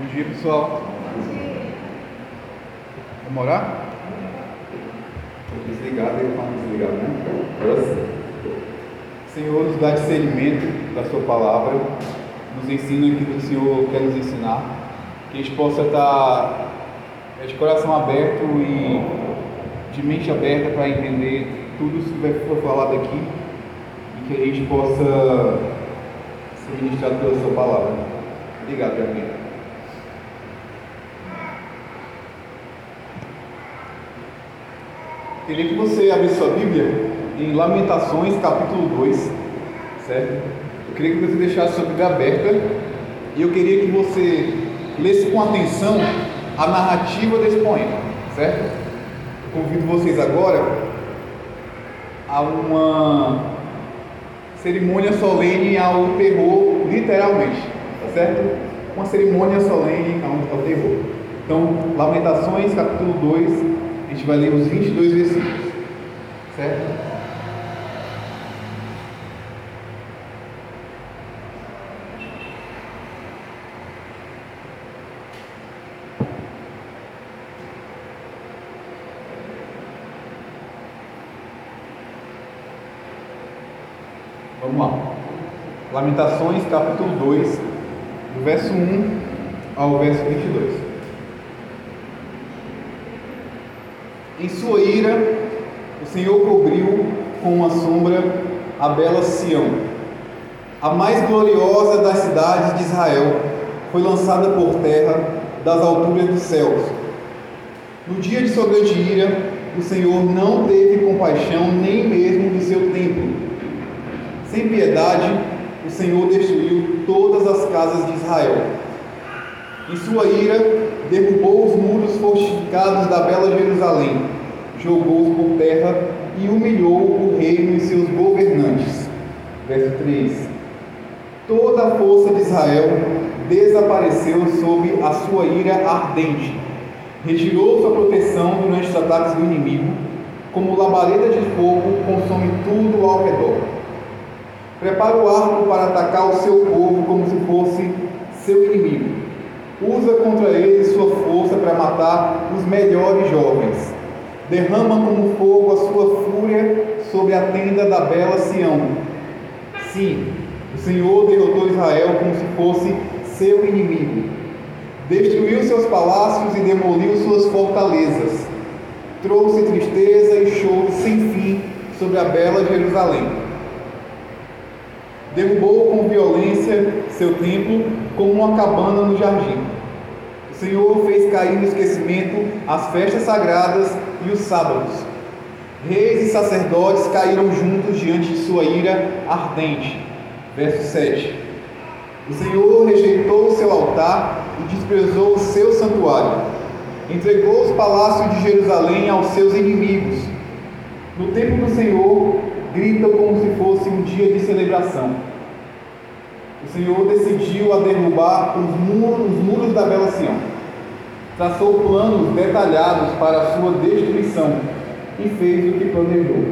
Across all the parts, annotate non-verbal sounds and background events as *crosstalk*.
Bom dia, pessoal. Vamos orar? Desligado, ele fala desligado, né? Senhor, nos dá discernimento da Sua palavra, nos ensina aquilo que o Senhor quer nos ensinar, que a gente possa estar é, de coração aberto e de mente aberta para entender tudo isso que for falado aqui e que a gente possa ser ministrado pela Sua palavra. Obrigado, Gabriel. Queria que você abrisse sua Bíblia em Lamentações, capítulo 2, certo? Eu queria que você deixasse sua Bíblia aberta e eu queria que você lesse com atenção a narrativa desse poema, certo? Eu convido vocês agora a uma cerimônia solene ao terror, literalmente, tá certo? Uma cerimônia solene ao, terror. Então, Lamentações, capítulo 2, a gente vai ler os 22 versículos, certo? Vamos lá. Lamentações, capítulo 2, do verso 1 ao verso 22. Em sua ira, o Senhor cobriu com uma sombra a bela Sião. A mais gloriosa das cidades de Israel foi lançada por terra das alturas dos céus. No dia de sua grande ira, o Senhor não teve compaixão nem mesmo do seu templo. Sem piedade, o Senhor destruiu todas as casas de Israel. Em sua ira, derrubou os muros fortificados da bela Jerusalém, jogou-os por terra e humilhou o reino e seus governantes. Verso 3: Toda a força de Israel desapareceu sob a sua ira ardente. Retirou sua proteção durante os ataques do inimigo, como labareda de fogo consome tudo ao redor. Prepara o arco para atacar o seu povo como se fosse seu inimigo usa contra ele sua força para matar os melhores jovens. Derrama como fogo a sua fúria sobre a tenda da bela Sião. Sim, o Senhor derrotou Israel como se fosse seu inimigo. Destruiu seus palácios e demoliu suas fortalezas. Trouxe tristeza e choro sem fim sobre a bela Jerusalém. Derrubou com violência seu templo como uma cabana no jardim. O Senhor fez cair no esquecimento as festas sagradas e os sábados. Reis e sacerdotes caíram juntos diante de sua ira ardente. Verso 7. O Senhor rejeitou o seu altar e desprezou o seu santuário. Entregou os palácios de Jerusalém aos seus inimigos. No templo do Senhor, gritam como se fosse um dia de celebração. O Senhor decidiu a derrubar os muros, os muros da Bela Sião. Traçou planos detalhados para a sua destruição e fez o que planejou.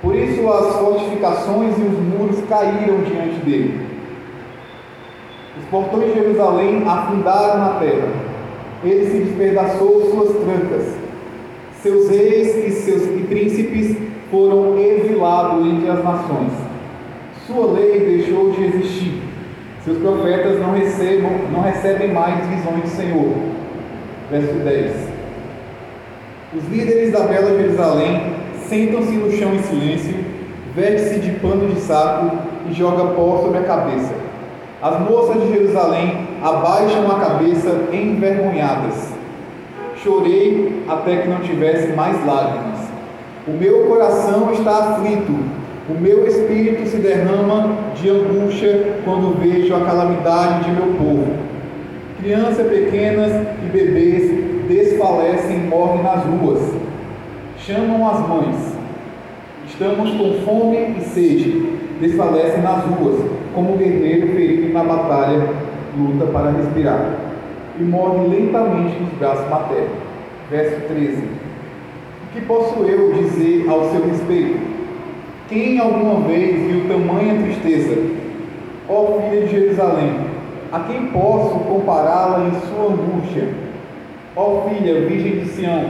Por isso as fortificações e os muros caíram diante dele. Os portões de Jerusalém afundaram na terra. Ele se despedaçou suas trancas. Seus reis e seus e príncipes foram exilados entre as nações. Sua lei deixou de existir. Seus profetas não, recebam, não recebem mais visões do Senhor. Verso 10. Os líderes da bela Jerusalém sentam-se no chão em silêncio, veste-se de pano de saco e joga pó sobre a cabeça. As moças de Jerusalém abaixam a cabeça envergonhadas. Chorei até que não tivesse mais lágrimas. O meu coração está aflito, o meu espírito se derrama de angústia quando vejo a calamidade de meu povo. Crianças pequenas e bebês desfalecem e morrem nas ruas. Chamam as mães. Estamos com fome e sede. Desfalecem nas ruas, como um guerreiro ferido na batalha, luta para respirar. E morre lentamente nos braços maternos. Verso 13. Que posso eu dizer ao seu respeito? Quem alguma vez viu tamanha tristeza? Ó filha de Jerusalém, a quem posso compará-la em sua angústia? Ó filha, virgem de Sião,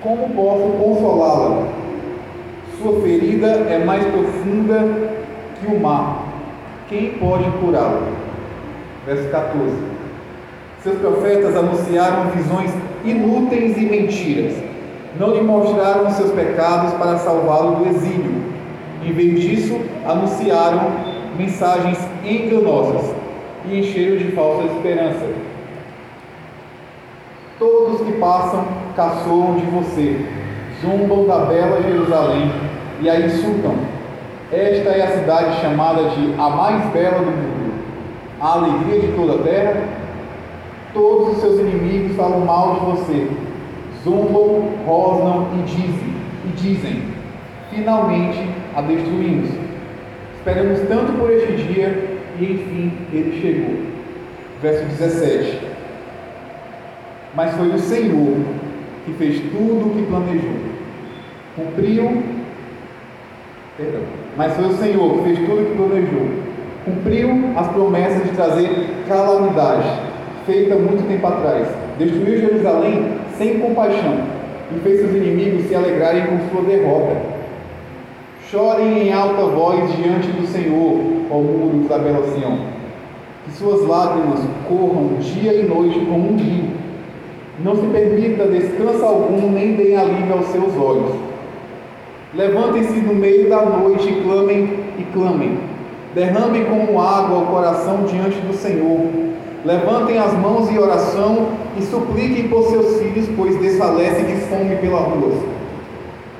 como posso consolá-la? Sua ferida é mais profunda que o mar. Quem pode curá-la? Verso 14. Seus profetas anunciaram visões inúteis e mentiras. Não lhe mostraram seus pecados para salvá-lo do exílio. Em vez disso, anunciaram mensagens enganosas e encheram de falsa esperança. Todos que passam caçoam de você, zumbam da bela Jerusalém e a insultam. Esta é a cidade chamada de a mais bela do mundo, a alegria de toda a terra. Todos os seus inimigos falam mal de você, zumbam, rosnam e dizem, e dizem: finalmente a destruímos. Esperamos tanto por este dia e enfim ele chegou. Verso 17. Mas foi o Senhor que fez tudo o que planejou. Cumpriu. Perdão. Mas foi o Senhor que fez tudo o que planejou. Cumpriu as promessas de trazer calamidade, feita muito tempo atrás. Destruiu Jerusalém sem compaixão e fez seus inimigos se alegrarem com sua derrota. Chorem em alta voz diante do Senhor, ó muros da bela Sião. Que suas lágrimas corram dia e noite como um rio. Não se permita descanso algum, nem deem alívio aos seus olhos. Levantem-se no meio da noite e clamem e clamem. Derramem como água o coração diante do Senhor. Levantem as mãos em oração e supliquem por seus filhos, pois desfalecem de fome pela rua.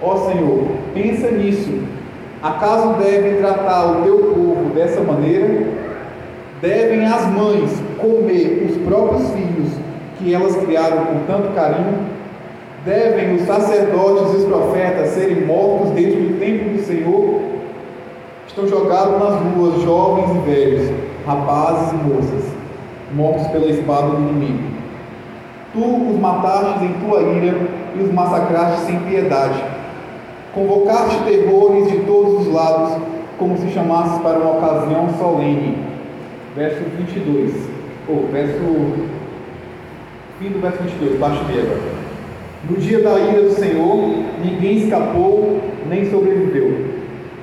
Ó Senhor, pensa nisso Acaso devem tratar o teu povo dessa maneira? Devem as mães comer os próprios filhos que elas criaram com tanto carinho? Devem os sacerdotes e os profetas serem mortos dentro do templo do Senhor? Estão jogados nas ruas jovens e velhos, rapazes e moças, mortos pela espada do inimigo. Tu os mataste em tua ira e os massacraste sem piedade Convocaste terrores de todos os lados, como se chamasses para uma ocasião solene. Verso 22, ou verso. Fim do verso 22, baixo B agora. No dia da ira do Senhor, ninguém escapou nem sobreviveu.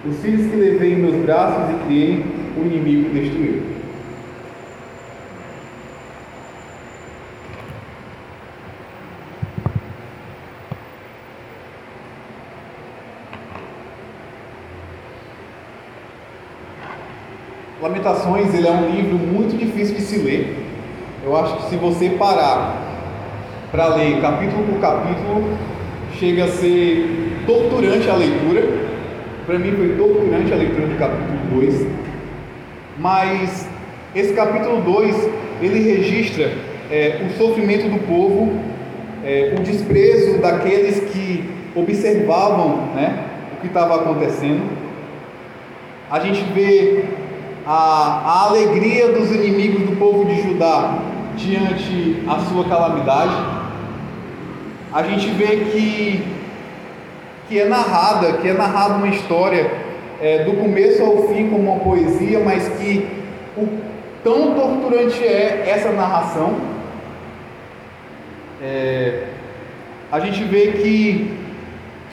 Os filhos que levei em meus braços e criei, o inimigo destruiu. Ele é um livro muito difícil de se ler. Eu acho que se você parar para ler capítulo por capítulo, chega a ser torturante a leitura. Para mim foi torturante a leitura do capítulo 2. Mas esse capítulo 2 ele registra é, o sofrimento do povo, é, o desprezo daqueles que observavam né, o que estava acontecendo. A gente vê a, a alegria dos inimigos do povo de Judá diante a sua calamidade. A gente vê que, que é narrada, que é narrada uma história é, do começo ao fim como uma poesia, mas que o tão torturante é essa narração. É, a gente vê que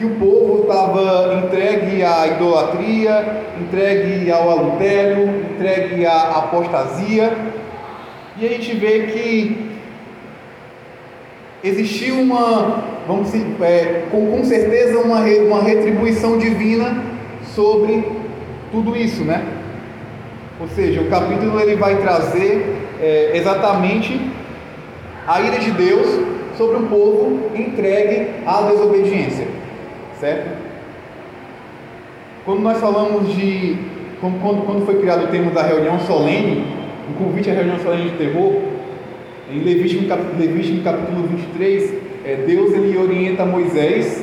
que o povo estava entregue à idolatria, entregue ao adultério, entregue à apostasia. E a gente vê que existiu uma, vamos dizer, é, com, com certeza, uma, uma retribuição divina sobre tudo isso, né? Ou seja, o capítulo ele vai trazer é, exatamente a ira de Deus sobre um povo entregue à desobediência certo? Quando nós falamos de. Quando, quando foi criado o termo da reunião solene, o convite à reunião solene de terror, em Levítico, Levítico capítulo 23, é, Deus ele orienta Moisés,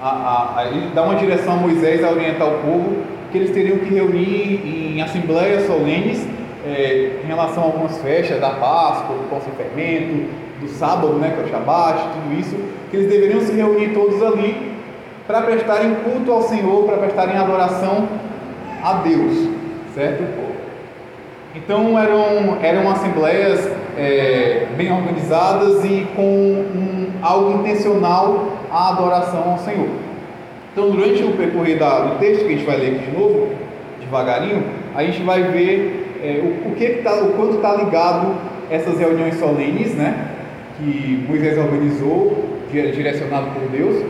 a, a, a, ele dá uma direção a Moisés a orientar o povo, que eles teriam que reunir em assembleias solenes é, em relação a algumas festas da Páscoa, do pão sem fermento, do sábado, né, que é o Shabat, tudo isso, que eles deveriam se reunir todos ali para prestarem culto ao Senhor, para prestarem adoração a Deus, certo? Então eram, eram assembleias é, bem organizadas e com um, algo intencional à adoração ao Senhor. Então durante o percorrer do texto que a gente vai ler aqui de novo, devagarinho, a gente vai ver é, o, o, que tá, o quanto está ligado essas reuniões solenes, né, que Moisés organizou, direcionado por Deus,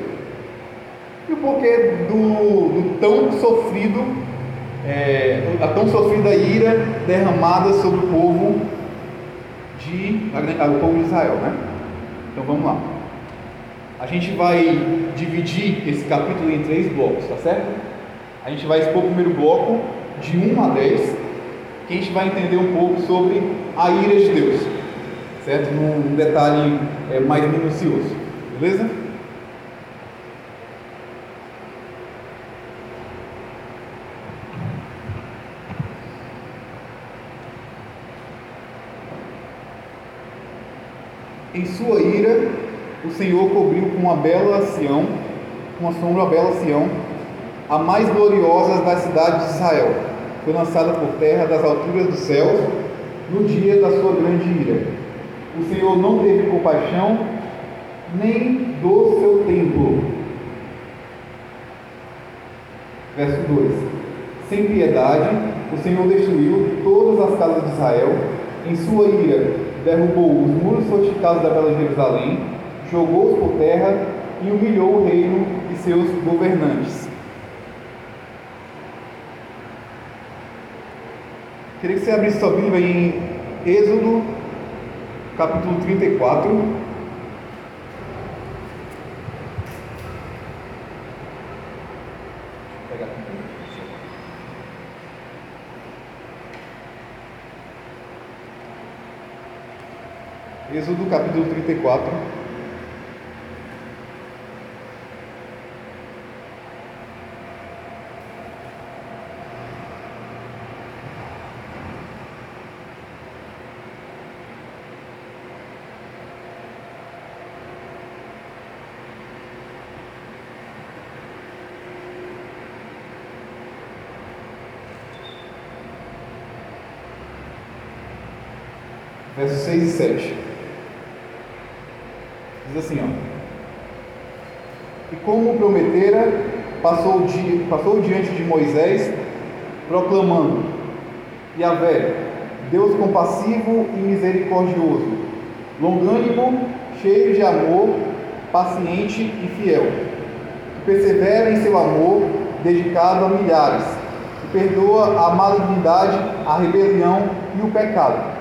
e o porquê do, do tão sofrido, é, a tão sofrida ira derramada sobre o povo de, o povo de Israel, né? Então vamos lá. A gente vai dividir esse capítulo em três blocos, tá certo? A gente vai expor o primeiro bloco de 1 a 10, que a gente vai entender um pouco sobre a ira de Deus, certo? Num detalhe é, mais minucioso, beleza? Em sua ira, o Senhor cobriu com uma bela Sião, com uma sombra bela Sião, a mais gloriosa das cidades de Israel. Foi lançada por terra das alturas dos céus no dia da sua grande ira. O Senhor não teve compaixão nem do seu templo. Verso 2: Sem piedade, o Senhor destruiu todas as casas de Israel. Em sua ira, derrubou os muros fortificados da Bela Jerusalém, jogou-os por terra e humilhou o reino e seus governantes. Queria que você abrisse sua Bíblia em Êxodo, capítulo 34. Êxodo capítulo 34. versos 6 e 7. Diz assim, ó. E como prometera, passou, di, passou diante de Moisés, proclamando: Yahvé, Deus compassivo e misericordioso, longânimo, cheio de amor, paciente e fiel, que persevera em seu amor, dedicado a milhares, que perdoa a malignidade, a rebelião e o pecado.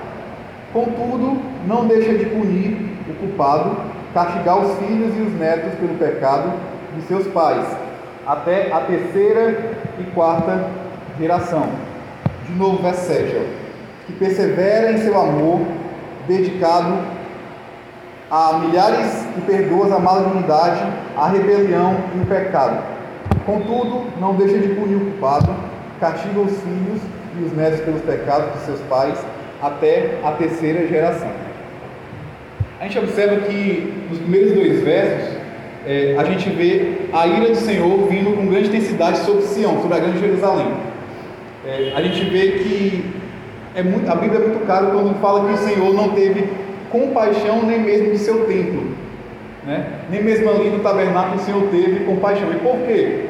Contudo, não deixa de punir o culpado, castigar os filhos e os netos pelo pecado de seus pais, até a terceira e quarta geração. De novo, verso 7. Ó. Que persevera em seu amor, dedicado a milhares e perdoa a malignidade, a rebelião e o pecado. Contudo, não deixa de punir o culpado, castiga os filhos e os netos pelos pecados de seus pais, até a terceira geração. A gente observa que nos primeiros dois versos é, a gente vê a ira do Senhor vindo com grande intensidade sobre Sião, sobre a grande Jerusalém. É, a gente vê que é muito, a Bíblia é muito clara quando fala que o Senhor não teve compaixão nem mesmo de seu templo. Né? Nem mesmo ali no tabernáculo o Senhor teve compaixão. E por quê?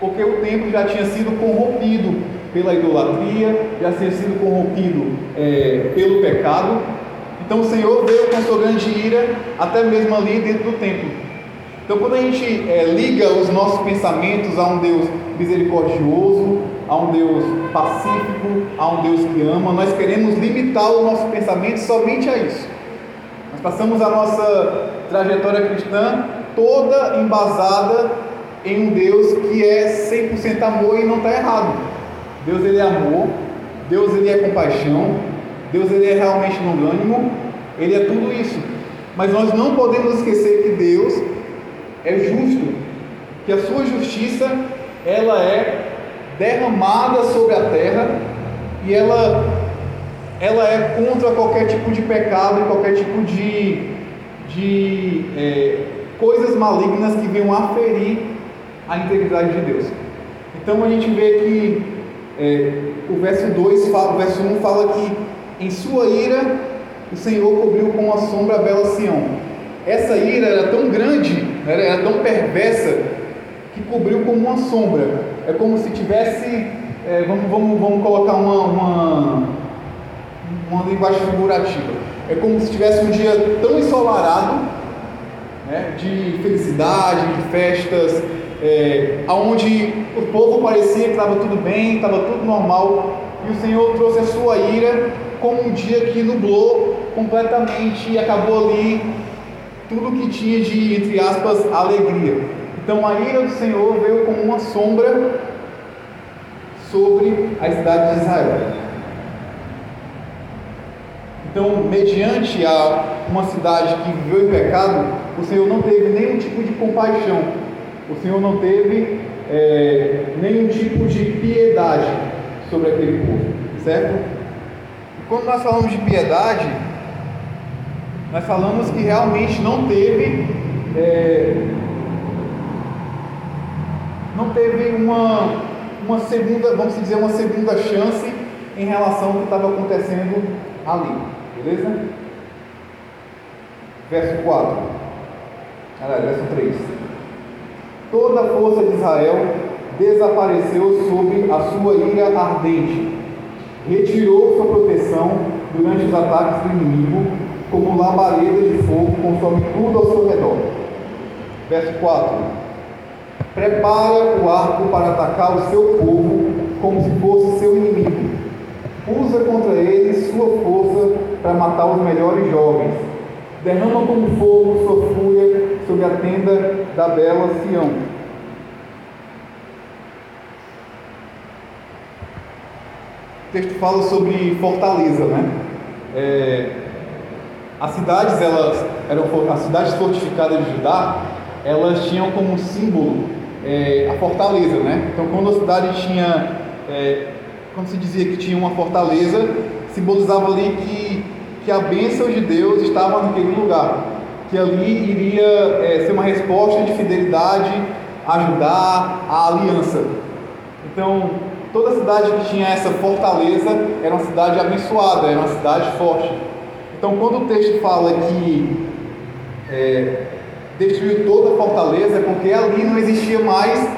Porque o templo já tinha sido corrompido pela idolatria, já tinha sido corrompido é, pelo pecado. Então o Senhor veio com sua grande ira, até mesmo ali dentro do templo. Então quando a gente é, liga os nossos pensamentos a um Deus misericordioso, a um Deus pacífico, a um Deus que ama, nós queremos limitar o nosso pensamento somente a isso. Nós passamos a nossa trajetória cristã toda embasada em um Deus que é 100% amor e não está errado. Deus ele é amor, Deus ele é compaixão, Deus ele é realmente longânimo, ele é tudo isso. Mas nós não podemos esquecer que Deus é justo, que a sua justiça ela é derramada sobre a terra e ela ela é contra qualquer tipo de pecado e qualquer tipo de, de é, coisas malignas que venham aferir a integridade de Deus. Então a gente vê que É, o verso 2 fala, o verso 1 fala que em sua ira o Senhor cobriu com a sombra a bela Sião. Essa ira era tão grande, era, era tão perversa, que cobriu como uma sombra. É como se tivesse, é, vamos, vamos, vamos colocar uma, uma, uma linguagem figurativa. É como se tivesse um dia tão ensolarado, né, de felicidade, de festas, é, onde o povo parecia que estava tudo bem, estava tudo normal, e o Senhor trouxe a sua ira como um dia que nublou completamente e acabou ali tudo que tinha de, entre aspas, alegria. Então a ira do Senhor veio como uma sombra sobre a cidade de Israel. Então, mediante a uma cidade que viveu em pecado, o Senhor não teve nenhum tipo de compaixão, o Senhor não teve é, nenhum tipo de piedade sobre aquele povo, certo? E quando nós falamos de piedade, nós falamos que realmente não teve, é, não teve uma, uma segunda, vamos dizer, uma segunda chance em relação ao que estava acontecendo ali, beleza? Verso 4, aliás, verso 3. Toda a força de Israel desapareceu sob a sua ira ardente, retirou sua proteção durante os ataques do inimigo como labareda de fogo, consome tudo ao seu redor. Verso 4: Prepara o arco para atacar o seu povo, como se fosse seu inimigo. Usa contra eles sua força para matar os melhores jovens. Derrama como fogo sua fúria sobre a tenda da bela Sião. O texto fala sobre fortaleza, né? É, as cidades, elas eram as cidades fortificadas de Judá, elas tinham como símbolo é, a fortaleza, né? Então, quando a cidade tinha, é, quando se dizia que tinha uma fortaleza, simbolizava ali que, que a bênção de Deus estava naquele lugar, que ali iria é, ser uma resposta de fidelidade, ajudar a aliança. Então, toda cidade que tinha essa fortaleza era uma cidade abençoada, era uma cidade forte. Então, quando o texto fala que é, destruiu toda a fortaleza, é porque ali não existia mais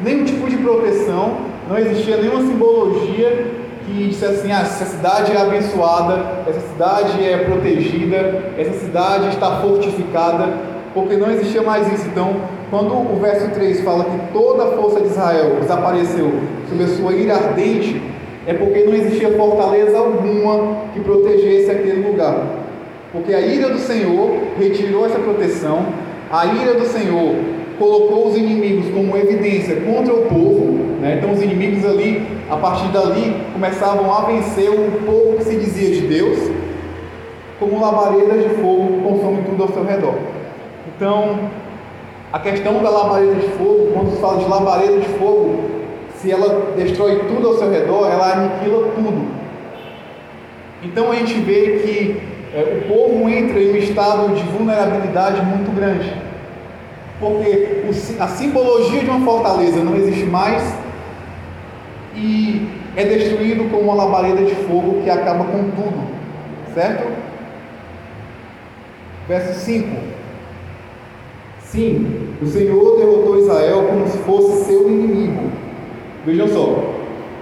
nenhum tipo de proteção, não existia nenhuma simbologia que dissesse assim: ah, essa cidade é abençoada, essa cidade é protegida, essa cidade está fortificada, porque não existia mais isso. Então, quando o verso 3 fala que toda a força de Israel desapareceu sob a sua ira ardente, é porque não existia fortaleza alguma que protegesse aquele lugar. Porque a ira do Senhor retirou essa proteção, a ira do Senhor colocou os inimigos como evidência contra o povo, né? então os inimigos ali, a partir dali, começavam a vencer o povo que se dizia de Deus, como labaredas de fogo consome tudo ao seu redor. Então, a questão da labareda de fogo, quando se fala de labareda de fogo, se ela destrói tudo ao seu redor, ela aniquila tudo. Então a gente vê que é, o povo entra em um estado de vulnerabilidade muito grande. Porque o, a simbologia de uma fortaleza não existe mais e é destruído com uma labareda de fogo que acaba com tudo. Certo? Verso 5. Sim, o Senhor derrotou Israel como se fosse seu inimigo Vejam só,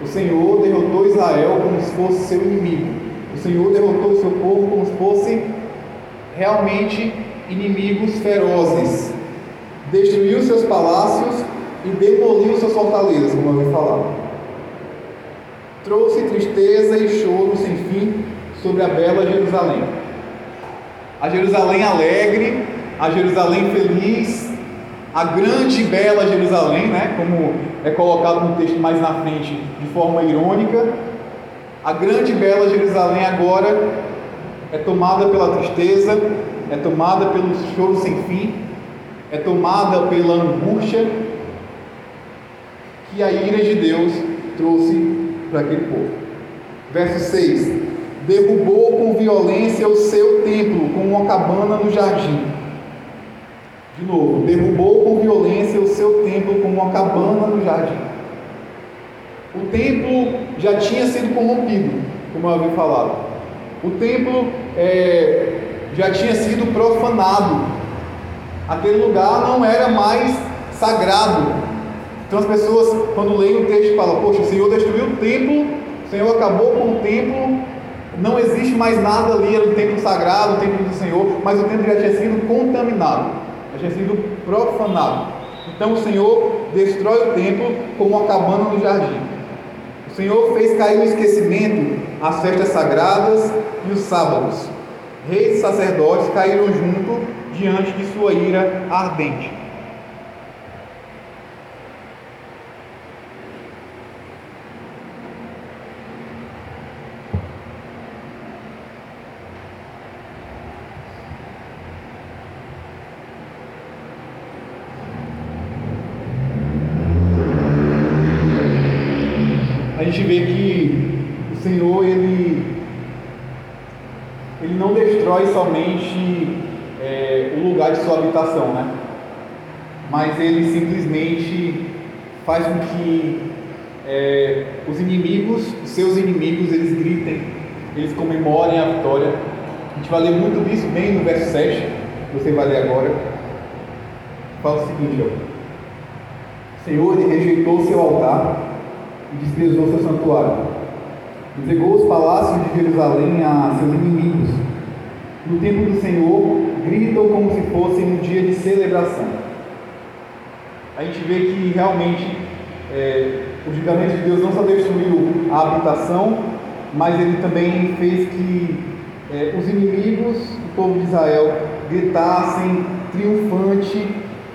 o Senhor derrotou Israel como se fosse seu inimigo. O Senhor derrotou o seu povo como se fossem realmente inimigos ferozes. Destruiu seus palácios e demoliu suas fortalezas, como eu ouvi falar. Trouxe tristeza e choro sem fim sobre a bela Jerusalém. A Jerusalém alegre, a Jerusalém feliz, a grande e bela Jerusalém, né, como é colocado no texto mais na frente de forma irônica, a grande e bela Jerusalém agora é tomada pela tristeza, é tomada pelo choro sem fim, é tomada pela angústia que a ira de Deus trouxe para aquele povo. Verso 6: Derrubou com violência o seu templo, como uma cabana no jardim de novo, derrubou com violência o seu templo como uma cabana no jardim. O templo já tinha sido corrompido, como eu havia falado. O templo é, já tinha sido profanado. Aquele lugar não era mais sagrado. Então as pessoas, quando leem o texto, falam: Poxa, o Senhor destruiu o templo, o Senhor acabou com o templo, não existe mais nada ali, era o templo sagrado, o templo do Senhor, mas o templo já tinha sido contaminado, tinha sido profanado. Então o Senhor destrói o templo como uma cabana no jardim. O Senhor fez cair no esquecimento as festas sagradas e os sábados. Reis e sacerdotes caíram junto diante de sua ira ardente. gente vê que o Senhor ele, ele não destrói somente é, o lugar de sua habitação, né? Mas ele simplesmente faz com que é, os inimigos, os seus inimigos, eles gritem, eles comemorem a vitória. A gente vai ler muito disso bem no verso 7, que você vai ler agora. Fala o seguinte, ó. O Senhor ele rejeitou seu altar e desprezou seu santuário. Entregou os palácios de Jerusalém a seus inimigos. No templo do Senhor, gritam como se fosse um dia de celebração. A gente vê que realmente é, o julgamento de Deus não só destruiu a habitação, mas ele também fez que é, os inimigos do povo de Israel gritassem triunfante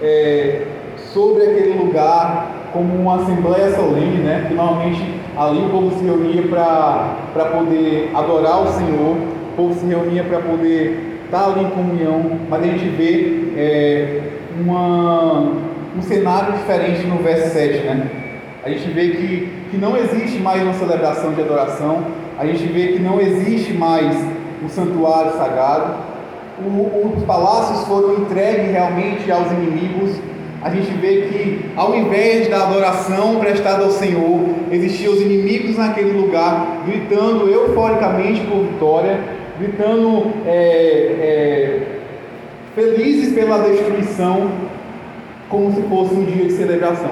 é, sobre aquele lugar como uma assembleia solene, né? Que normalmente ali o povo se reunia para poder adorar o Senhor, povo se reunia para poder estar ali em comunhão, mas a gente vê é, uma, um cenário diferente no verso 7, né? A gente vê que, que não existe mais uma celebração de adoração, a gente vê que não existe mais um santuário sagrado, o, os palácios foram entregues realmente aos inimigos, a gente vê que ao invés da adoração prestada ao Senhor, existiam os inimigos naquele lugar, gritando euforicamente por vitória, gritando é, é, felizes pela destruição, como se fosse um dia de celebração.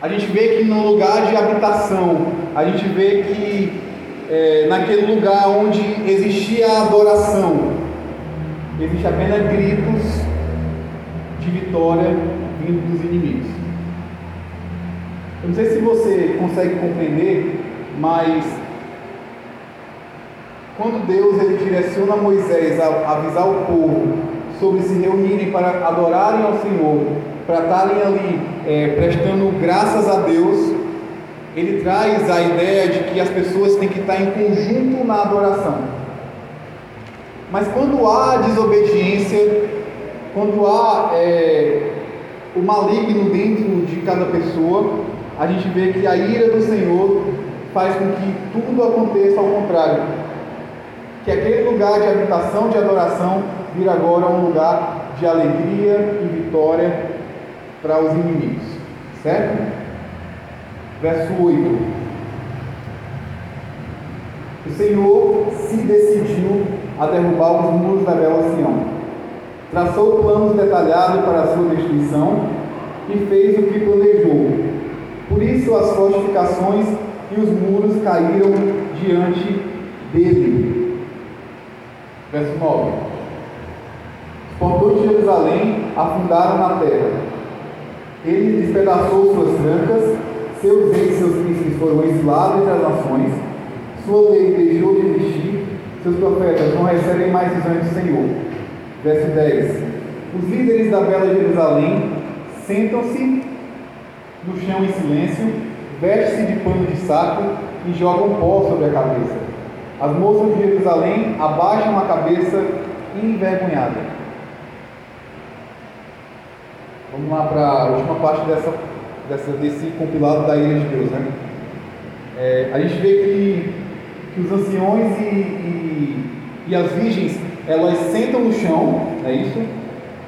A gente vê que no lugar de habitação, a gente vê que é, naquele lugar onde existia a adoração, existe apenas gritos de vitória vindo dos inimigos. Eu não sei se você consegue compreender, mas quando Deus ele direciona Moisés a avisar o povo sobre se reunirem para adorarem ao Senhor, para estarem ali é, prestando graças a Deus, ele traz a ideia de que as pessoas têm que estar em conjunto na adoração. Mas quando há desobediência, quando há é, o maligno dentro de cada pessoa, a gente vê que a ira do Senhor faz com que tudo aconteça ao contrário. Que aquele lugar de habitação, de adoração, vira agora um lugar de alegria e vitória para os inimigos. Certo? Verso 8. O Senhor se decidiu a derrubar os muros da bela Sião traçou planos detalhados para a sua destruição e fez o que planejou. Por isso as fortificações e os muros caíram diante dele. Verso 9. Os portões de Jerusalém afundaram na terra. Ele despedaçou suas trancas, seus reis e seus príncipes foram exilados entre as nações, sua lei deixou de existir, seus profetas não recebem mais visões do Senhor. Verso 10: Os líderes da bela Jerusalém sentam-se no chão em silêncio, vestem-se de pano de saco e jogam pó sobre a cabeça. As moças de Jerusalém abaixam a cabeça envergonhada. Vamos lá para a última parte dessa, dessa, desse compilado da ira de Deus. Né? É, a gente vê que, que os anciões e, e, e as virgens elas sentam no chão, é isso?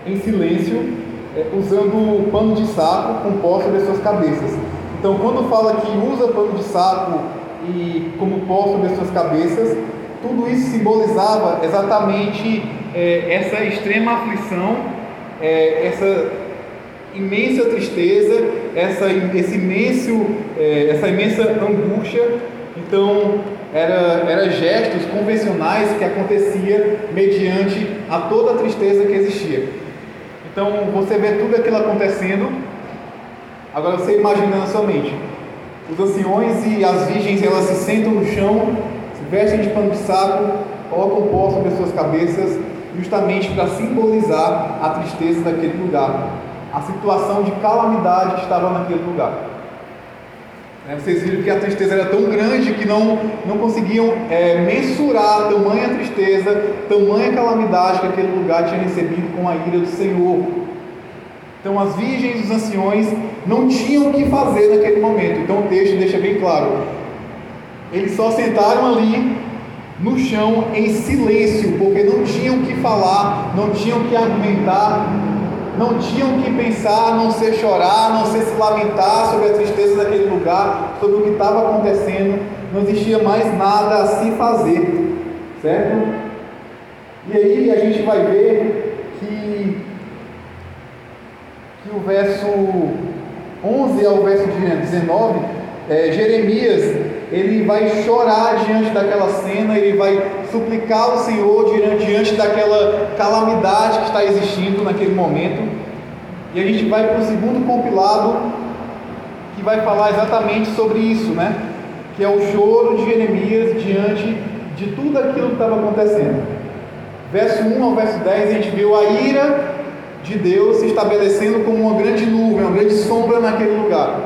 Em silêncio, é, usando pano de saco com pó sobre as suas cabeças. Então, quando fala que usa pano de saco e como pó sobre as suas cabeças, tudo isso simbolizava exatamente é, essa extrema aflição, é, essa imensa tristeza, essa, esse imenso, é, essa imensa angústia. Então, era, era gestos convencionais que acontecia mediante a toda a tristeza que existia. Então, você vê tudo aquilo acontecendo, agora você imagina na sua mente. Os anciões e as virgens, elas se sentam no chão, se vestem de pano de saco, colocam pó sobre as suas cabeças, justamente para simbolizar a tristeza daquele lugar, a situação de calamidade que estava naquele lugar. Né, vocês viram que a tristeza era tão grande que não, não conseguiam é, mensurar tamanha tristeza, tamanha calamidade que aquele lugar tinha recebido com a ira do Senhor. Então as virgens e os anciões não tinham o que fazer naquele momento. Então o texto deixa bem claro. Eles só sentaram ali no chão em silêncio, porque não tinham o que falar, não tinham o que argumentar, não tinham o que pensar, não ser chorar, não ser se lamentar sobre a tristeza daquele lugar, sobre o que estava acontecendo, não existia mais nada a se fazer, certo? E aí a gente vai ver que, que o verso 11 ao verso 19, é, Jeremias ele vai chorar diante daquela cena, ele vai suplicar ao Senhor diante daquela calamidade que está existindo naquele momento. E a gente vai para o segundo compilado, que vai falar exatamente sobre isso, né? Que é o choro de Jeremias diante de tudo aquilo que estava acontecendo. Verso 1 ao verso 10, a gente viu a ira de Deus se estabelecendo como uma grande nuvem, uma grande sombra naquele lugar.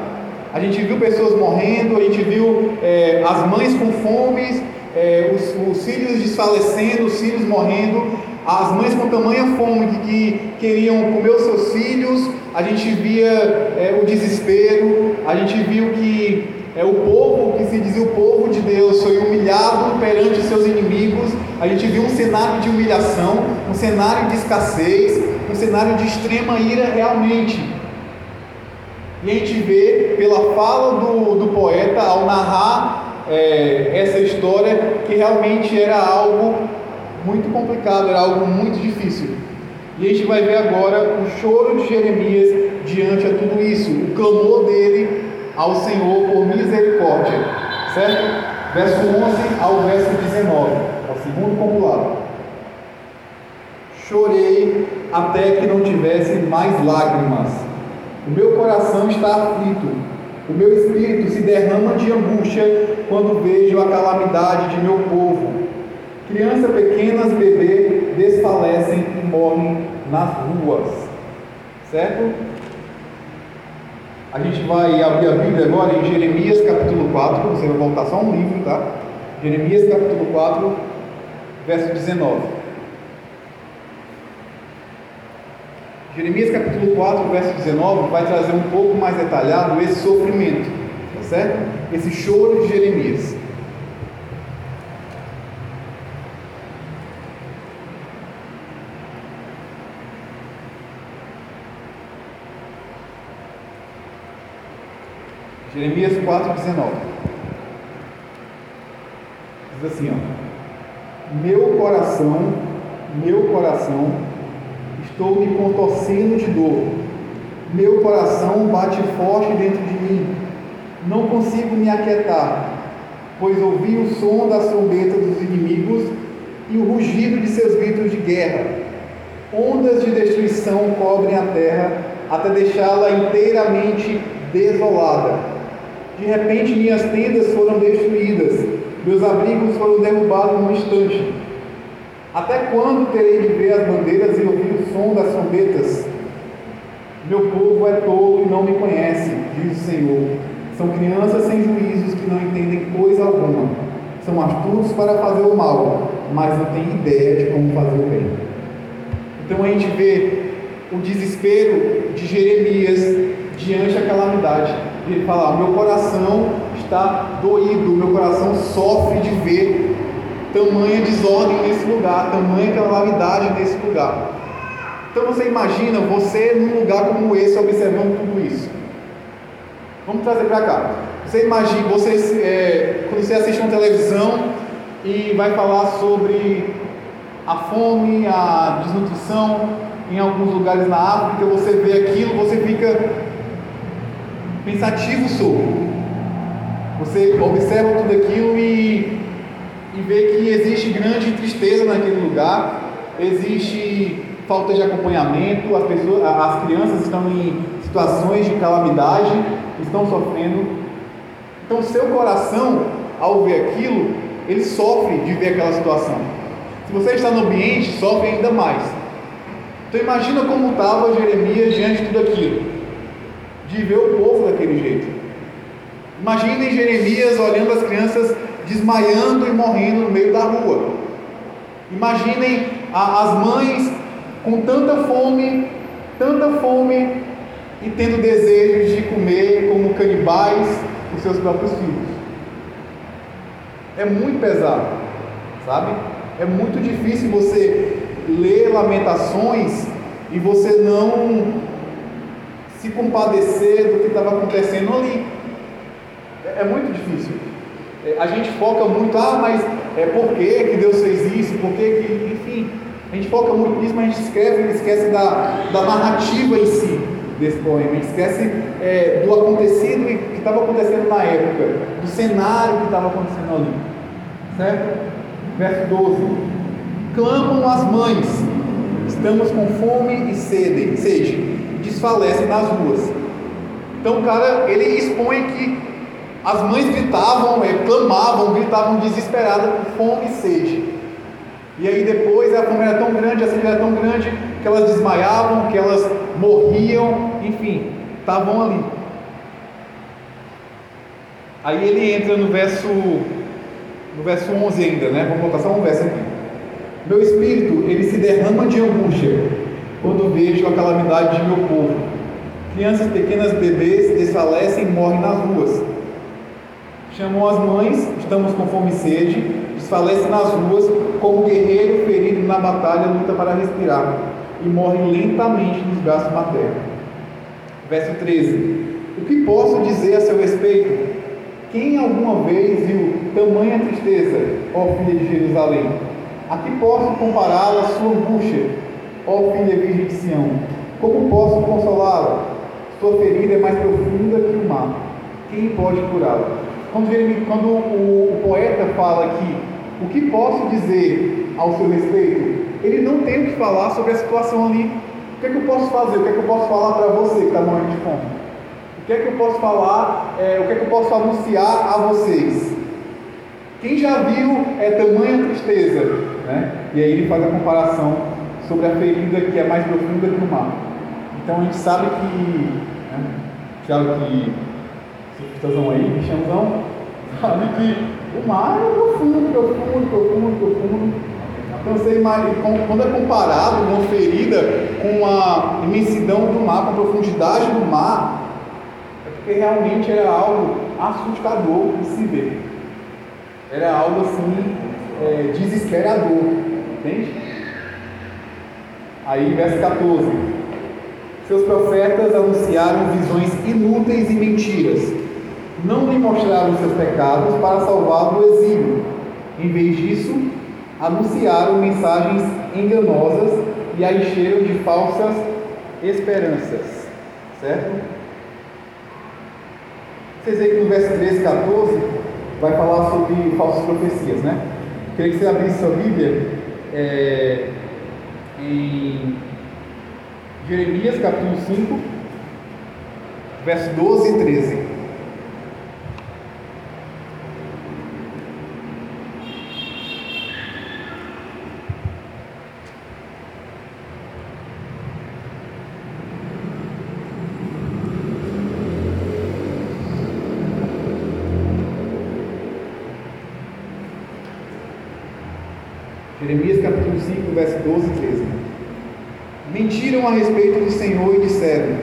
A gente viu pessoas morrendo, a gente viu é, as mães com fome, é, os, os, filhos desfalecendo, os filhos morrendo, as mães com tamanha fome que, que queriam comer os seus filhos, a gente via é, o desespero, a gente viu que é, o povo, que se dizia o povo de Deus, foi humilhado perante seus inimigos, a gente viu um cenário de humilhação, um cenário de escassez, cenário de extrema ira realmente. E a gente vê pela fala do, do poeta ao narrar é, essa história que realmente era algo muito complicado, era algo muito difícil. E a gente vai ver agora o choro de Jeremias diante a tudo isso, o clamor dele ao Senhor por misericórdia, certo? Verso 11 ao verso 19, é o segundo compilado. Chorei até que não tivesse mais lágrimas o meu coração está aflito, o meu espírito se derrama de angústia quando vejo a calamidade de meu povo. Crianças pequenas, bebê, desfalecem e morrem nas ruas. Certo? A gente vai abrir a Bíblia agora em Jeremias capítulo 4, você vai voltar só um livro, tá? Jeremias capítulo 4, verso 19. Jeremias capítulo 4, verso 19, vai trazer um pouco mais detalhado esse sofrimento, tá certo? Esse choro de Jeremias. Jeremias 4, 19. Diz assim, ó. Meu coração, meu coração Estou me contorcendo de dor. Meu coração bate forte dentro de mim. Não consigo me aquietar, pois ouvi o som da trombeta dos inimigos e o rugido de seus gritos de guerra. Ondas de destruição cobrem a terra até deixá-la inteiramente desolada. De repente, minhas tendas foram destruídas, meus abrigos foram derrubados num instante. Até quando terei de ver as bandeiras e ouvir som das trombetas? Meu povo é tolo e não me conhece, diz o Senhor. São crianças sem juízos que não entendem coisa alguma. São astutos para fazer o mal, mas não têm ideia de como fazer o bem. Então a gente vê o desespero de Jeremias diante da calamidade. Ele fala: Meu coração está doído, meu coração sofre de ver tamanha desordem nesse lugar, tamanha calamidade nesse lugar. Então você imagina você num lugar como esse observando tudo isso. Vamos trazer para cá. Você imagina, você, é, quando você assiste uma televisão e vai falar sobre a fome, a desnutrição em alguns lugares na África, você vê aquilo, você fica pensativo sobre. Você observa tudo aquilo e, e vê que existe grande tristeza naquele lugar, existe falta de acompanhamento, as, pessoas, as crianças estão em situações de calamidade, estão sofrendo. Então, seu coração, ao ver aquilo, ele sofre de ver aquela situação. Se você está no ambiente, sofre ainda mais. Então, imagina como estava Jeremias diante de tudo aquilo, de ver o povo daquele jeito. Imaginem Jeremias olhando as crianças desmaiando e morrendo no meio da rua. Imaginem as mães com tanta fome, tanta fome e tendo desejo de comer como canibais os seus próprios filhos. É muito pesado, sabe? É muito difícil você ler Lamentações e você não se compadecer do que estava acontecendo ali. É, é muito difícil. É, a gente foca muito, ah, mas é por que, que Deus fez isso, por que, que enfim, a gente foca muito nisso, mas a gente esquece, esquece da, da narrativa em si desse poema, a gente esquece é, do acontecido que estava acontecendo na época, do cenário que estava acontecendo ali. Certo? Verso 12: Clamam as mães, estamos com fome e sede, sede, desfalecem nas ruas. Então, o cara, ele expõe que as mães gritavam, é, clamavam, gritavam desesperadas por fome e sede. E aí depois a fome era tão grande, a sede era tão grande, que elas desmaiavam, que elas morriam, enfim, estavam ali. Aí ele entra no verso, no verso 11 ainda, né? Vamos colocar só um verso aqui. Meu espírito, ele se derrama de angústia quando vejo a calamidade de meu povo. Crianças pequenas bebês desfalecem e morrem nas ruas. Chamam as mães, estamos com fome e sede, desfalece nas ruas, como guerreiro ferido na batalha, luta para respirar, e morre lentamente nos braços maternos. Verso 13: O que posso dizer a seu respeito? Quem alguma vez viu tamanha tristeza, ó filha de Jerusalém? A que posso compará-la à sua angústia, ó filha virgem de Sião? Como posso consolá-la? Sua ferida é mais profunda que o mar. Quem pode curá-la? Quando, quando o, o poeta fala aqui, o que posso dizer ao seu respeito? Ele não tem o que falar sobre a situação ali. O que é que eu posso fazer? O que é que eu posso falar para você que está morrendo de fome? O que é que eu posso falar? É, o que é que eu posso anunciar a vocês? Quem já viu é tamanha tristeza, né? E aí ele faz a comparação sobre a ferida que é mais profunda que o mar. Então a gente sabe que, né? Tiago que surfistazão aí, bichãozão, *laughs* sabe que o mar é profundo, profundo, profundo, profundo. Então você imagina, quando é comparado uma ferida com a imensidão do mar, com a profundidade do mar, é porque realmente era algo assustador de se ver. Era algo assim, é, desesperador. Entende? Aí, verso 14. Seus profetas anunciaram visões inúteis e mentiras não lhe mostraram seus pecados para salvá-lo do exílio. Em vez disso, anunciaram mensagens enganosas e a encheram de falsas esperanças. Certo? Vocês veem que no verso 13 e 14 vai falar sobre falsas profecias, né? Queria que você abrisse sua Bíblia é, em Jeremias capítulo 5, verso 12 e 13. Jeremias capítulo 5, verso 12 e 13. Mentiram a respeito do Senhor e disseram: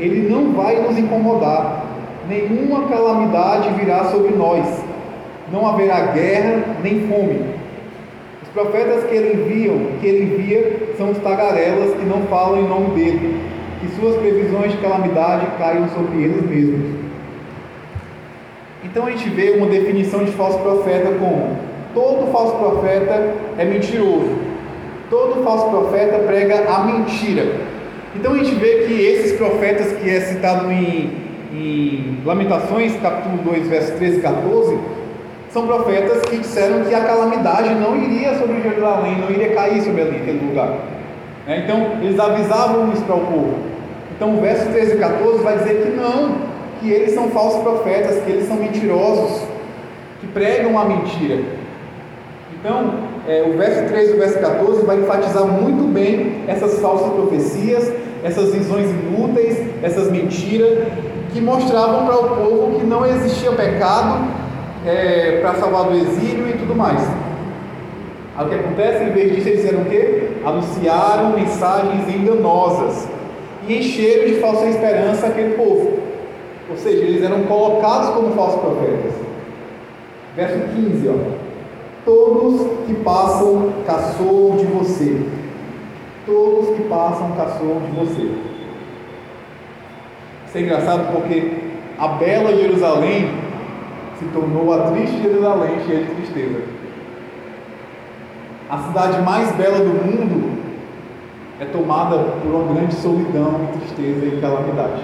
Ele não vai nos incomodar, nenhuma calamidade virá sobre nós, não haverá guerra nem fome. Os profetas que ele enviam, que ele envia, são os tagarelas que não falam em nome dele, que suas previsões de calamidade caiam sobre eles mesmos. Então a gente vê uma definição de falso profeta como todo falso profeta é mentiroso, todo falso profeta prega a mentira. Então a gente vê que esses profetas que é citado em, em Lamentações, capítulo 2, versos 13 e 14, são profetas que disseram que a calamidade não iria sobre Jerusalém, não iria cair sobre ali, aquele lugar. Né? Então, eles avisavam isso para o povo. Então, o verso 13 e 14 vai dizer que não, que eles são falsos profetas, que eles são mentirosos, que pregam a mentira. Então, é, o verso 13 e o verso 14 vai enfatizar muito bem essas falsas profecias, essas visões inúteis, essas mentiras, que mostravam para o povo que não existia pecado é, para salvar do exílio e tudo mais. Aí o que acontece? Em vez disso, eles fizeram o quê? Anunciaram mensagens enganosas e encheram de falsa esperança aquele povo. Ou seja, eles eram colocados como falsos profetas. Verso 15, ó. Todos que passam caçou de você. Todos que passam caçou de você. Isso é engraçado porque a bela Jerusalém se tornou a triste Jerusalém cheia de tristeza. A cidade mais bela do mundo é tomada por uma grande solidão, tristeza e calamidade.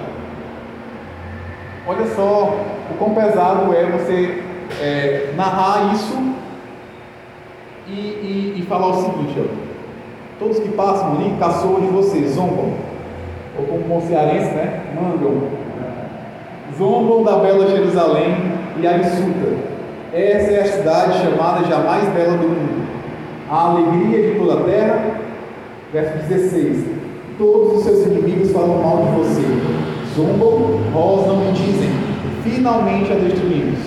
Olha só o quão pesado é você é, narrar isso e, e, e, falar o seguinte: ó, todos que passam ali caçou de você, zombam, ou como o cearense, né? Mandam, zombam da bela Jerusalém e Arissuta. Essa é a cidade chamada jamais bela do mundo. A alegria de toda a terra. Verso 16: Todos os seus inimigos falam mal de você, zombam, rosnam e dizem: Finalmente a destruímos.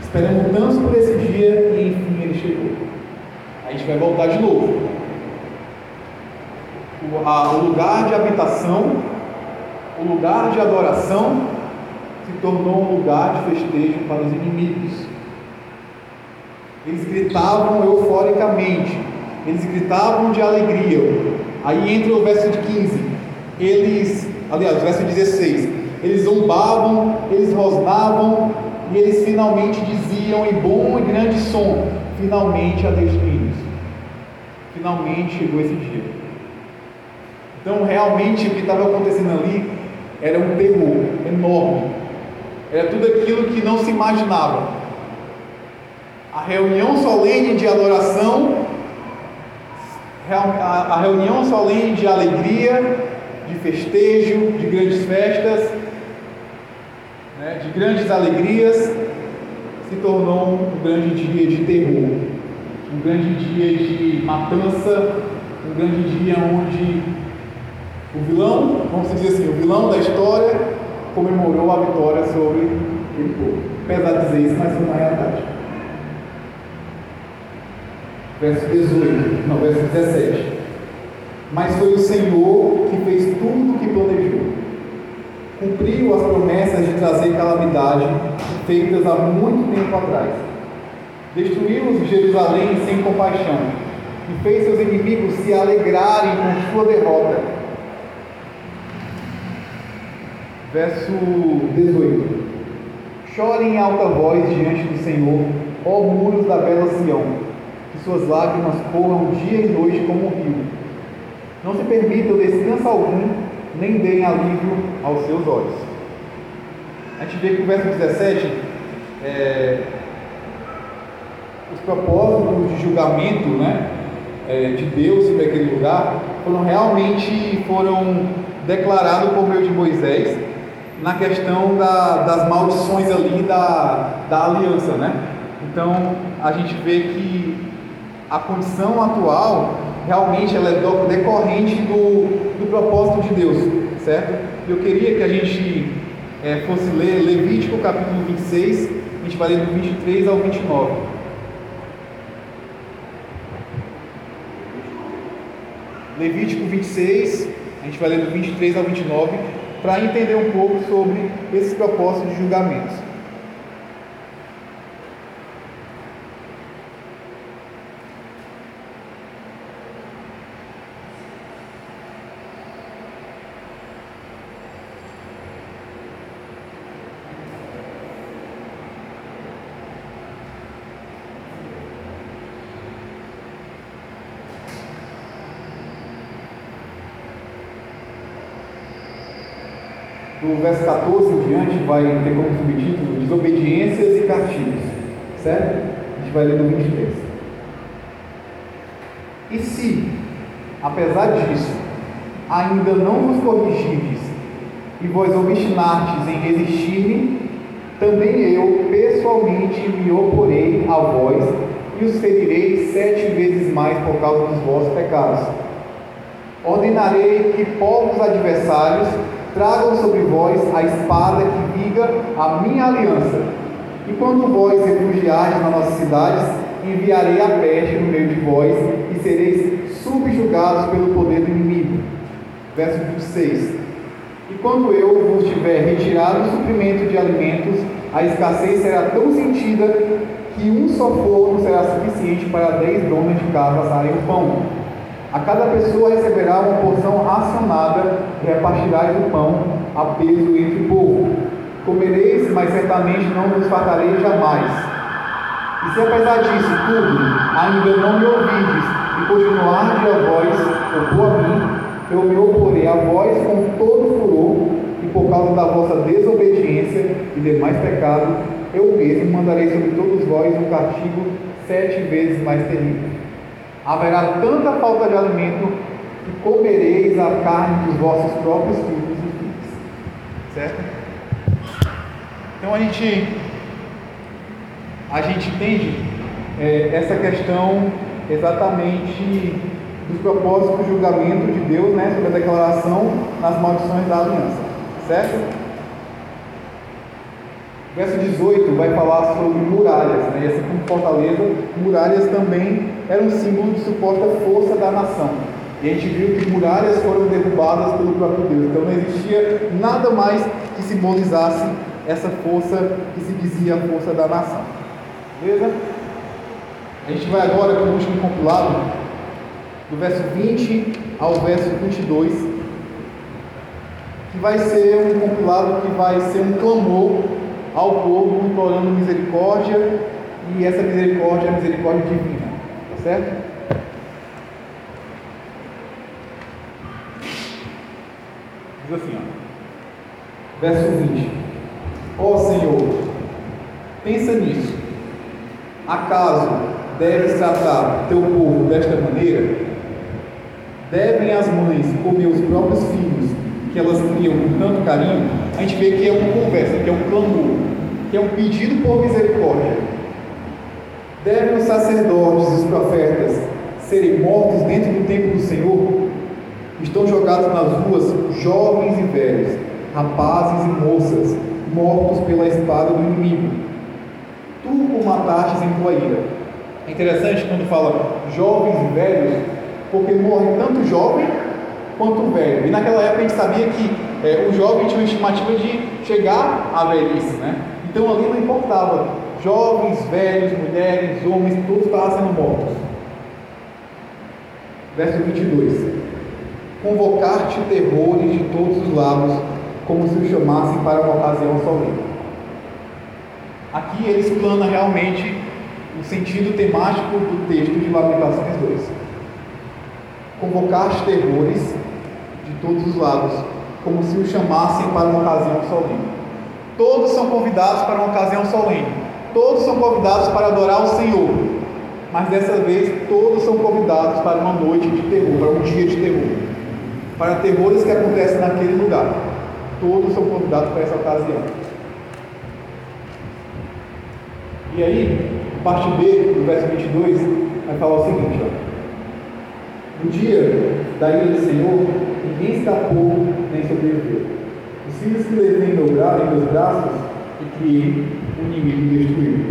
Esperamos tanto por esse dia e enfim ele chegou. A gente vai voltar de novo. O, a, o lugar de habitação, o lugar de adoração se tornou um lugar de festejo para os inimigos. Eles gritavam euforicamente, eles gritavam de alegria. Aí entra o verso de 15. Eles, aliás, o verso 16. Eles zombavam, eles rosnavam e eles finalmente diziam em bom e grande som: finalmente adeus Finalmente chegou esse dia. Então, realmente, o que estava acontecendo ali era um terror enorme. Era tudo aquilo que não se imaginava. A reunião solene de adoração, a reunião solene de alegria, de festejo, de grandes festas, né, de grandes alegrias, se tornou um grande dia de terror, um grande dia de matança, um grande dia onde o vilão, vamos dizer assim, o vilão da história comemorou a vitória sobre o povo. Apesar de dizer isso, mas foi uma realidade. Verso 18, não, verso 17. Mas foi o Senhor que fez tudo o que planejou. Cumpriu as promessas de trazer calamidade feitas há muito tempo atrás. Destruiu Jerusalém sem compaixão e fez seus inimigos se alegrarem com sua derrota Verso 18: Chorem em alta voz diante do Senhor, ó muros da bela Sião, que suas lágrimas corram dia e noite como um rio. Não se permitam descanso algum, nem deem alívio aos seus olhos. A gente vê que o verso 17, é, os propósitos de julgamento né, é, de Deus sobre aquele lugar foram realmente foram declarados por meio de Moisés na questão da, das maldições ali da, da aliança, né? Então a gente vê que a condição atual realmente ela é decorrente do, do propósito de Deus, certo? Eu queria que a gente é, fosse ler Levítico capítulo 26, a gente vai ler do 23 ao 29. Levítico 26, a gente vai ler do 23 ao 29 para entender um pouco sobre esses propósitos de julgamentos. Verso 14 em diante, vai ter como subtítulo Desobediências e Castigos. Certo? A gente vai ler no 23. E se, apesar disso, ainda não vos corrigirdes e vós obstinardes em resistir-me, também eu pessoalmente me oporei a vós e os ferirei sete vezes mais por causa dos vossos pecados. Ordenarei que povos adversários tragam sobre vós a espada que liga a minha aliança. E quando vós refugiardes nas nossas cidades, enviarei a peste no meio de vós e sereis subjugados pelo poder do inimigo. Verso 26. E quando eu vos tiver retirado o suprimento de alimentos, a escassez será tão sentida que um só forno será suficiente para dez donas de casa assarem o pão. A cada pessoa receberá uma porção racionada repartirás o pão a peso entre o povo. Comereis, mas certamente não vos fartarei jamais. E se apesar disso tudo ainda não me ouvides e continuardes a vós, opor a mim, eu me oporei a vós com todo furor, e por causa da vossa desobediência e demais pecado, eu mesmo mandarei sobre todos vós um castigo sete vezes mais terrível. Haverá tanta falta de alimento que comereis a carne dos vossos próprios filhos e filhas. Certo? Então a gente, a gente entende é, essa questão exatamente dos propósitos do julgamento de Deus né, sobre a declaração nas maldições da aliança. Certo? Verso 18 vai falar sobre muralhas, né? e assim como Fortaleza, muralhas também eram um símbolo de suposta força da nação. E a gente viu que muralhas foram derrubadas pelo próprio Deus, então não existia nada mais que simbolizasse essa força que se dizia a força da nação. Beleza? A gente vai agora para o último compilado, do verso 20 ao verso 22, que vai ser um compilado que vai ser um clamor ao povo implorando misericórdia, e essa misericórdia é a misericórdia divina, tá certo? Assim, ó, verso 20: Ó oh Senhor, pensa nisso, acaso deves tratar teu povo desta maneira? Devem as mães comer os próprios filhos que elas criam com tanto carinho, a gente vê que é uma conversa, que é um clamor, que é um pedido por misericórdia. Devem os sacerdotes e os profetas serem mortos dentro do templo do Senhor? Estão jogados nas ruas jovens e velhos, rapazes e moças, mortos pela espada do inimigo. Tu o matastes em tua ira. É interessante quando fala jovens e velhos, porque morre tanto jovem quanto velho. E naquela época a gente sabia que é, o jovem tinha uma estimativa de chegar à velhice, né? Então ali não importava, jovens, velhos, mulheres, homens, todos estavam sendo mortos. Verso 22: Convocar-te terrores de todos os lados, como se o chamassem para uma ocasião solene. Aqui ele explana realmente o sentido temático do texto de Lamentações 2. Convocar-te terrores de todos os lados, como se o chamassem para uma ocasião solene. Todos são convidados para uma ocasião solene. Todos são convidados para adorar o Senhor. Mas dessa vez todos são convidados para uma noite de terror, para um dia de terror. Para terrores que acontecem naquele lugar. Todos são convidados para essa ocasião. E aí, parte B do verso 22 vai falar o seguinte: ó. No dia da ira do Senhor, ninguém escapou nem sobreviveu. Os filhos que levei em, em meus braços e criei, o inimigo destruiu.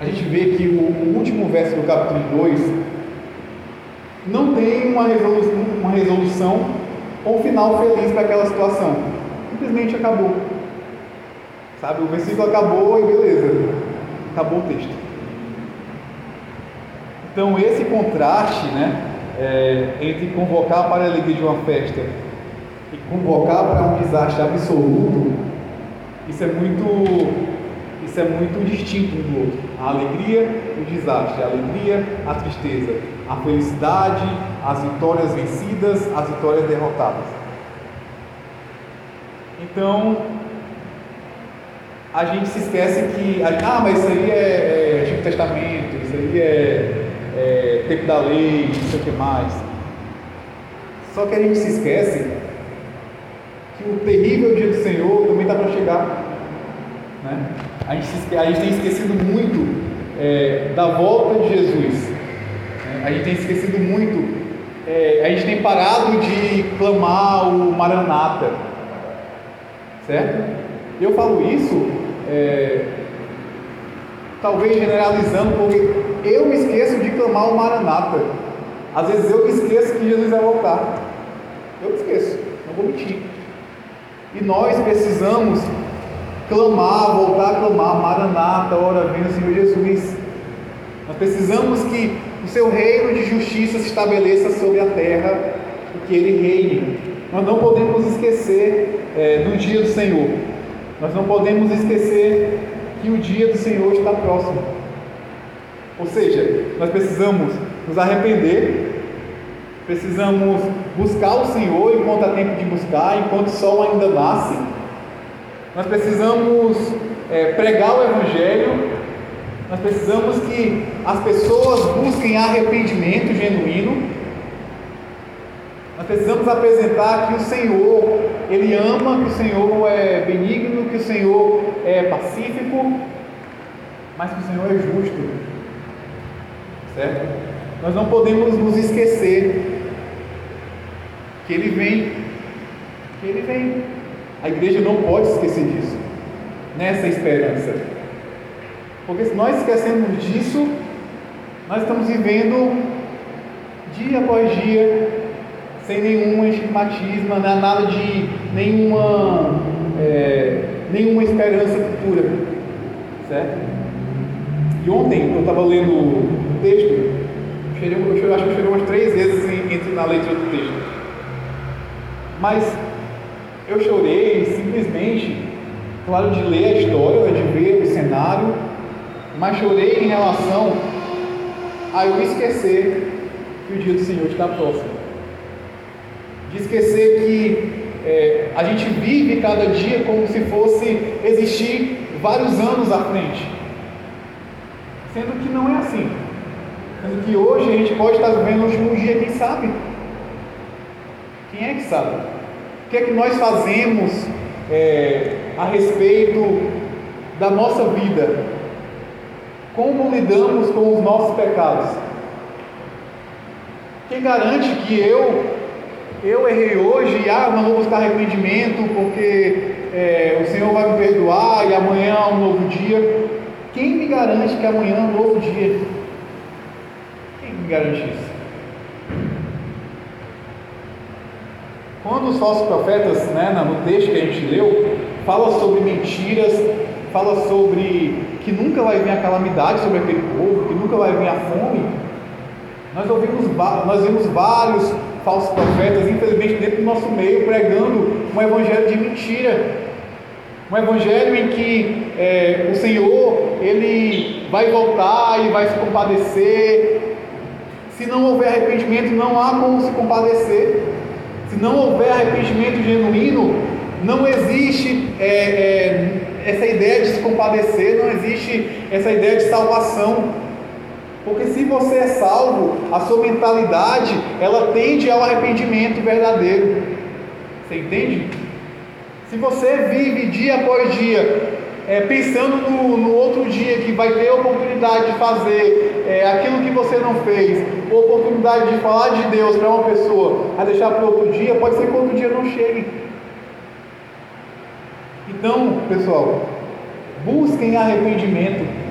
A gente vê que o último verso do capítulo 2 não tem uma resolução, uma resolução ou um final feliz para aquela situação. Simplesmente acabou. Sabe, o versículo acabou e beleza. Acabou o texto. Então esse contraste, né, é, entre convocar para a alegria de uma festa e convocar para um desastre absoluto, isso é muito, isso é muito distinto um do outro. A alegria o desastre, a alegria, a tristeza, a felicidade, as vitórias vencidas, as vitórias derrotadas. Então, a gente se esquece que, ah, mas isso aí é, é Antigo Testamento, isso aí é, é tempo da lei, não sei o que mais. Só que a gente se esquece que o terrível dia do Senhor também está para chegar. Né? A, gente a gente tem esquecido muito é, da volta de Jesus. A gente tem esquecido muito, é, a gente tem parado de clamar o Maranata. Certo? Eu falo isso, é, talvez generalizando, porque eu me esqueço de clamar o Maranata. Às vezes eu me esqueço que Jesus vai voltar. Eu me esqueço, não vou mentir. E nós precisamos clamar, voltar a clamar, Maranata, ora vem o Senhor Jesus. Nós precisamos que o seu reino de justiça se estabeleça sobre a terra e que ele reine. Nós não podemos esquecer é, do dia do Senhor. Nós não podemos esquecer que o dia do Senhor está próximo. Ou seja, nós precisamos nos arrepender, precisamos buscar o Senhor enquanto há tempo de buscar, enquanto o sol ainda nasce. Nós precisamos é, pregar o Evangelho, nós precisamos que as pessoas busquem arrependimento genuíno nós precisamos apresentar que o Senhor, Ele ama, que o Senhor é benigno, que o Senhor é pacífico, mas que o Senhor é justo. Certo? Nós não podemos nos esquecer que Ele vem, que Ele vem. A igreja não pode esquecer disso, nessa esperança. Porque se nós esquecemos disso, nós estamos vivendo dia após dia sem nenhum estigmatismo, né? nada de nenhuma, é, nenhuma esperança futura. Certo? E ontem eu estava lendo o texto, eu, acho que eu chorei umas três vezes entre, na leitura do texto. Mas eu chorei simplesmente, claro, de ler a história, de ver o cenário, mas chorei em relação a eu esquecer que o dia do Senhor está próximo de esquecer que é, a gente vive cada dia como se fosse existir vários anos à frente, sendo que não é assim. Sendo que hoje a gente pode estar vivendo o último dia, quem sabe? Quem é que sabe? O que é que nós fazemos é, a respeito da nossa vida? Como lidamos com os nossos pecados? Quem garante que eu eu errei hoje, ah, não vou buscar arrependimento porque é, o Senhor vai me perdoar e amanhã é um novo dia. Quem me garante que amanhã é um novo dia? Quem me garante isso? Quando os falsos profetas, né, no texto que a gente leu, fala sobre mentiras, fala sobre que nunca vai vir a calamidade sobre aquele povo, que nunca vai vir a fome, nós ouvimos, nós vimos vários falsos profetas, infelizmente, dentro do nosso meio, pregando um evangelho de mentira. Um evangelho em que é, o Senhor, Ele vai voltar e vai se compadecer. Se não houver arrependimento, não há como se compadecer. Se não houver arrependimento genuíno, não existe é, é, essa ideia de se compadecer, não existe essa ideia de salvação. Porque se você é salvo, a sua mentalidade ela tende ao arrependimento verdadeiro. Você entende? Se você vive dia após dia é, pensando no, no, outro dia que vai ter oportunidade de fazer é, aquilo que você não fez, oportunidade de falar de Deus para uma pessoa, a deixar para outro dia, pode ser que outro dia não chegue. Então, pessoal, busquem arrependimento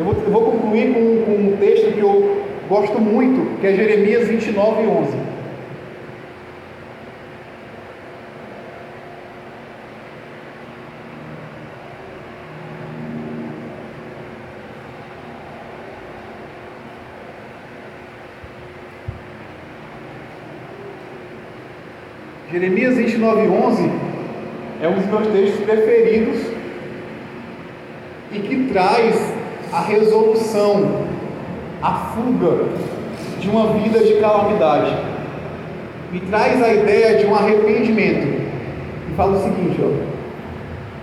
eu vou, eu vou concluir com, com um texto que eu gosto muito, que é Jeremias 29, 11. Jeremias 29, 11 é um dos meus textos preferidos e que traz a resolução, a fuga de uma vida de calamidade. Me traz a ideia de um arrependimento. fala o seguinte, ó.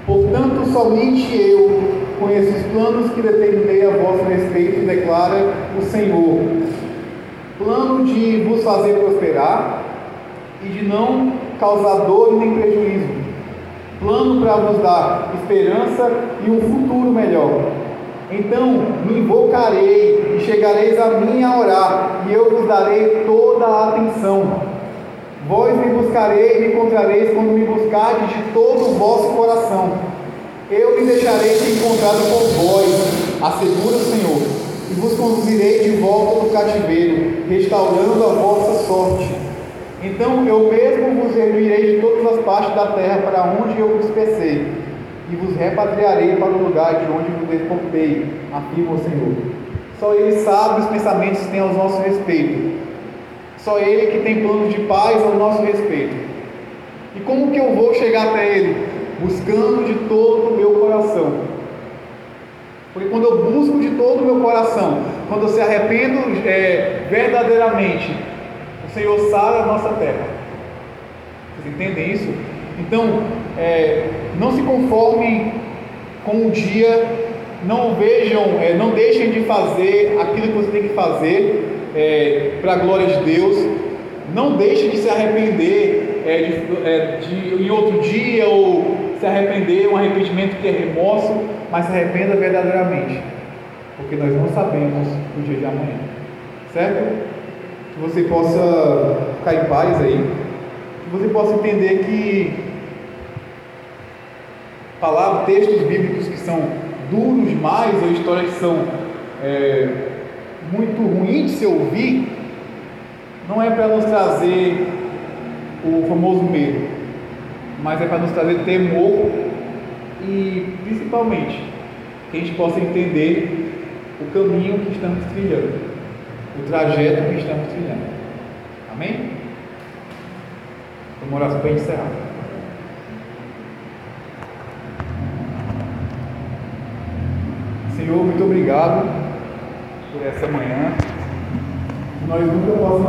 Portanto, somente eu conheço os planos que determinei a vosso respeito, declara o Senhor. Plano de vos fazer prosperar e de não causar dor nem prejuízo. Plano para vos dar esperança e um futuro melhor. Então me invocarei e chegareis a mim a orar, e eu vos darei toda a atenção. Vós me buscareis e me encontrareis quando me buscardes de todo o vosso coração. Eu me deixarei ser encontrado por vós, assegura o Senhor, e vos conduzirei de volta do cativeiro, restaurando a vossa sorte. Então eu mesmo vos reunirei de todas as partes da terra para onde eu vos dispersei, e vos repatriarei para o lugar de onde vos deportei, afirma o Senhor. Só Ele sabe os pensamentos que tem ao nosso respeito. Só Ele que tem planos de paz ao nosso respeito. E como que eu vou chegar até Ele? Buscando de todo o meu coração. Porque quando eu busco de todo o meu coração, quando eu se arrependo é, verdadeiramente, o Senhor sara a nossa terra. Vocês entendem isso? Então, é, não se conformem com o dia, não vejam, é, não deixem de fazer aquilo que você tem que fazer é, para a glória de Deus. Não deixem de se arrepender é, de, é, de, em outro dia ou se arrepender, um arrependimento que é remorso, mas se arrependa verdadeiramente, porque nós não sabemos o dia de amanhã, certo? Que você possa ficar em paz aí, que você possa entender que palavras, textos bíblicos que são duros demais ou histórias que são é, muito ruins de se ouvir, não é para nos trazer o famoso medo, mas é para nos trazer temor e principalmente que a gente possa entender o caminho que estamos trilhando, o trajeto que estamos trilhando. Amém? Vamos orar para encerrar. Senhor, muito obrigado por essa manhã. Nós nunca possamos